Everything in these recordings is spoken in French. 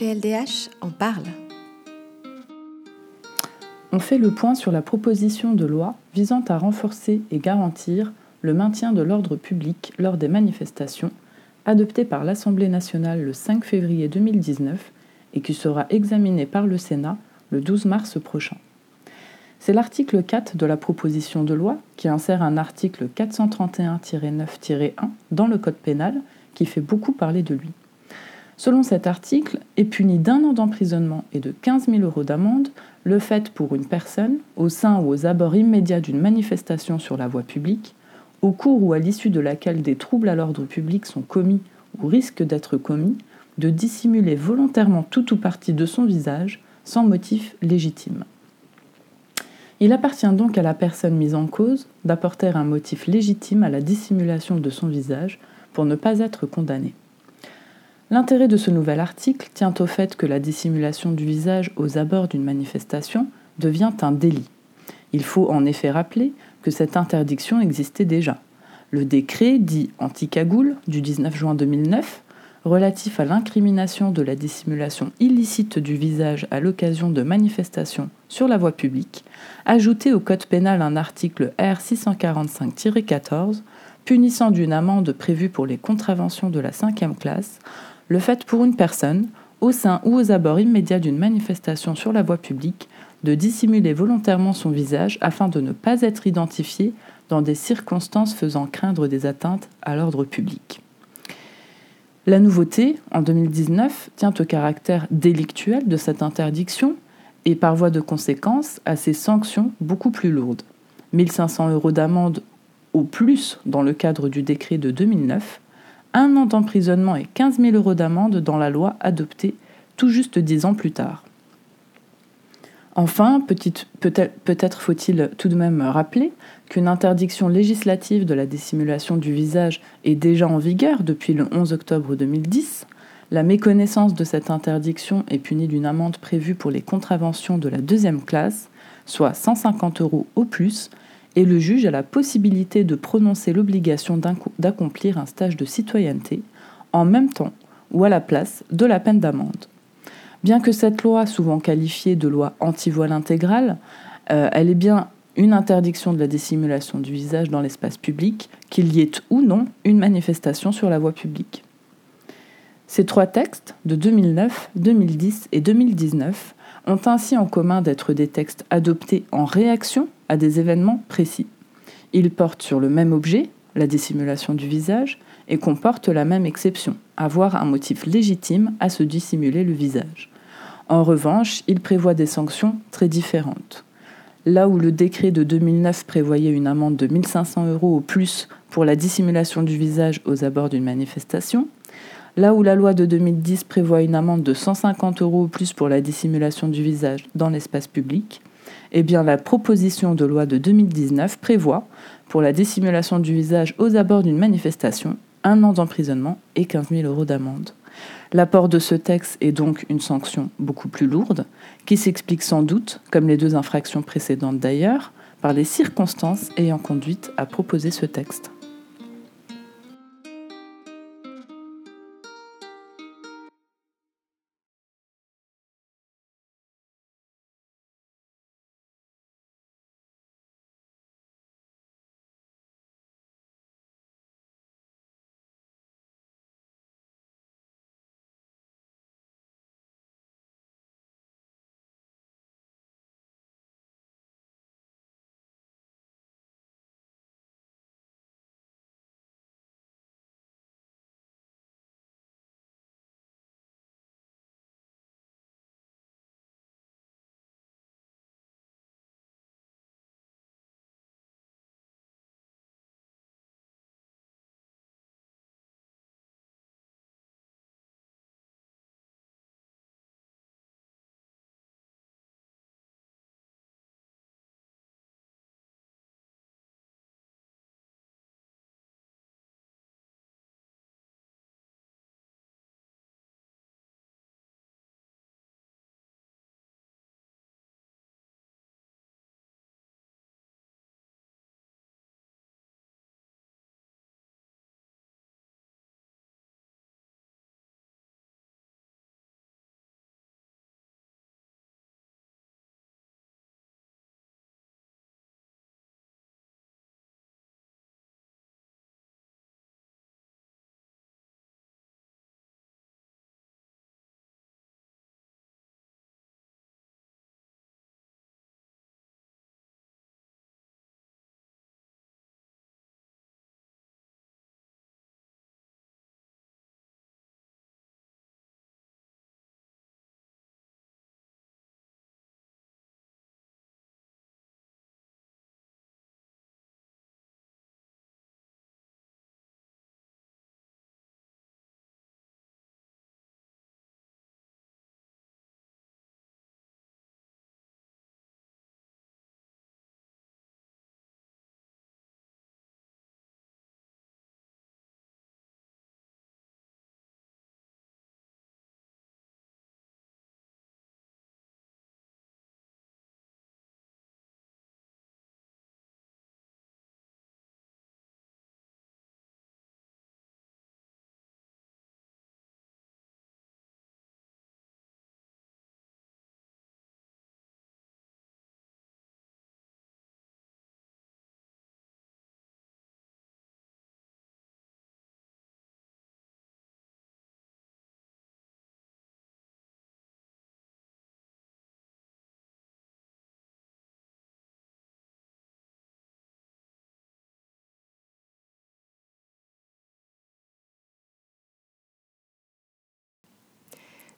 PLDH en parle. On fait le point sur la proposition de loi visant à renforcer et garantir le maintien de l'ordre public lors des manifestations, adoptée par l'Assemblée nationale le 5 février 2019 et qui sera examinée par le Sénat le 12 mars prochain. C'est l'article 4 de la proposition de loi qui insère un article 431-9-1 dans le Code pénal qui fait beaucoup parler de lui. Selon cet article, est puni d'un an d'emprisonnement et de 15 000 euros d'amende le fait pour une personne, au sein ou aux abords immédiats d'une manifestation sur la voie publique, au cours ou à l'issue de laquelle des troubles à l'ordre public sont commis ou risquent d'être commis, de dissimuler volontairement tout ou partie de son visage sans motif légitime. Il appartient donc à la personne mise en cause d'apporter un motif légitime à la dissimulation de son visage pour ne pas être condamné. L'intérêt de ce nouvel article tient au fait que la dissimulation du visage aux abords d'une manifestation devient un délit. Il faut en effet rappeler que cette interdiction existait déjà. Le décret dit anti-cagoule du 19 juin 2009 relatif à l'incrimination de la dissimulation illicite du visage à l'occasion de manifestations sur la voie publique, ajouté au Code pénal un article R645-14 punissant d'une amende prévue pour les contraventions de la cinquième classe le fait pour une personne, au sein ou aux abords immédiats d'une manifestation sur la voie publique, de dissimuler volontairement son visage afin de ne pas être identifié dans des circonstances faisant craindre des atteintes à l'ordre public. La nouveauté, en 2019, tient au caractère délictuel de cette interdiction et par voie de conséquence à ses sanctions beaucoup plus lourdes. 1500 euros d'amende au plus dans le cadre du décret de 2009 un an d'emprisonnement et 15 000 euros d'amende dans la loi adoptée tout juste dix ans plus tard. Enfin, peut-être faut-il tout de même rappeler qu'une interdiction législative de la dissimulation du visage est déjà en vigueur depuis le 11 octobre 2010. La méconnaissance de cette interdiction est punie d'une amende prévue pour les contraventions de la deuxième classe, soit 150 euros au plus, et le juge a la possibilité de prononcer l'obligation d'accomplir un stage de citoyenneté en même temps ou à la place de la peine d'amende. Bien que cette loi, souvent qualifiée de loi anti-voile intégrale, euh, elle est bien une interdiction de la dissimulation du visage dans l'espace public, qu'il y ait ou non une manifestation sur la voie publique. Ces trois textes, de 2009, 2010 et 2019, ont ainsi en commun d'être des textes adoptés en réaction à des événements précis. Ils portent sur le même objet, la dissimulation du visage, et comportent la même exception, avoir un motif légitime à se dissimuler le visage. En revanche, ils prévoient des sanctions très différentes. Là où le décret de 2009 prévoyait une amende de 1500 euros au plus pour la dissimulation du visage aux abords d'une manifestation, là où la loi de 2010 prévoit une amende de 150 euros au plus pour la dissimulation du visage dans l'espace public, eh la proposition de loi de 2019 prévoit, pour la dissimulation du visage aux abords d'une manifestation, un an d'emprisonnement et 15 000 euros d'amende. L'apport de ce texte est donc une sanction beaucoup plus lourde, qui s'explique sans doute, comme les deux infractions précédentes d'ailleurs, par les circonstances ayant conduit à proposer ce texte.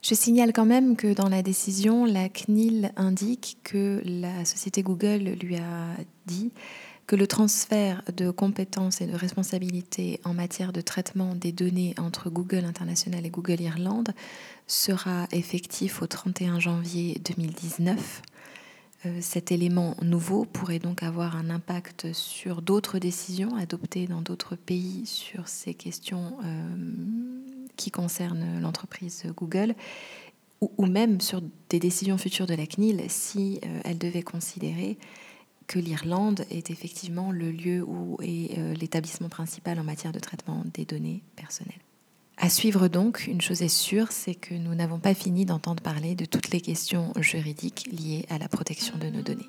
Je signale quand même que dans la décision, la CNIL indique que la société Google lui a dit que le transfert de compétences et de responsabilités en matière de traitement des données entre Google International et Google Irlande sera effectif au 31 janvier 2019. Euh, cet élément nouveau pourrait donc avoir un impact sur d'autres décisions adoptées dans d'autres pays sur ces questions euh, qui concerne l'entreprise Google ou, même sur des décisions futures de la CNIL si euh, elle devait considérer que l'Irlande est effectivement le lieu où est l'établissement principal en matière de traitement des données personnelles. À suivre donc, une chose est sûre, c'est que nous n'avons pas fini d'entendre parler de toutes les questions juridiques liées à la protection de nos données.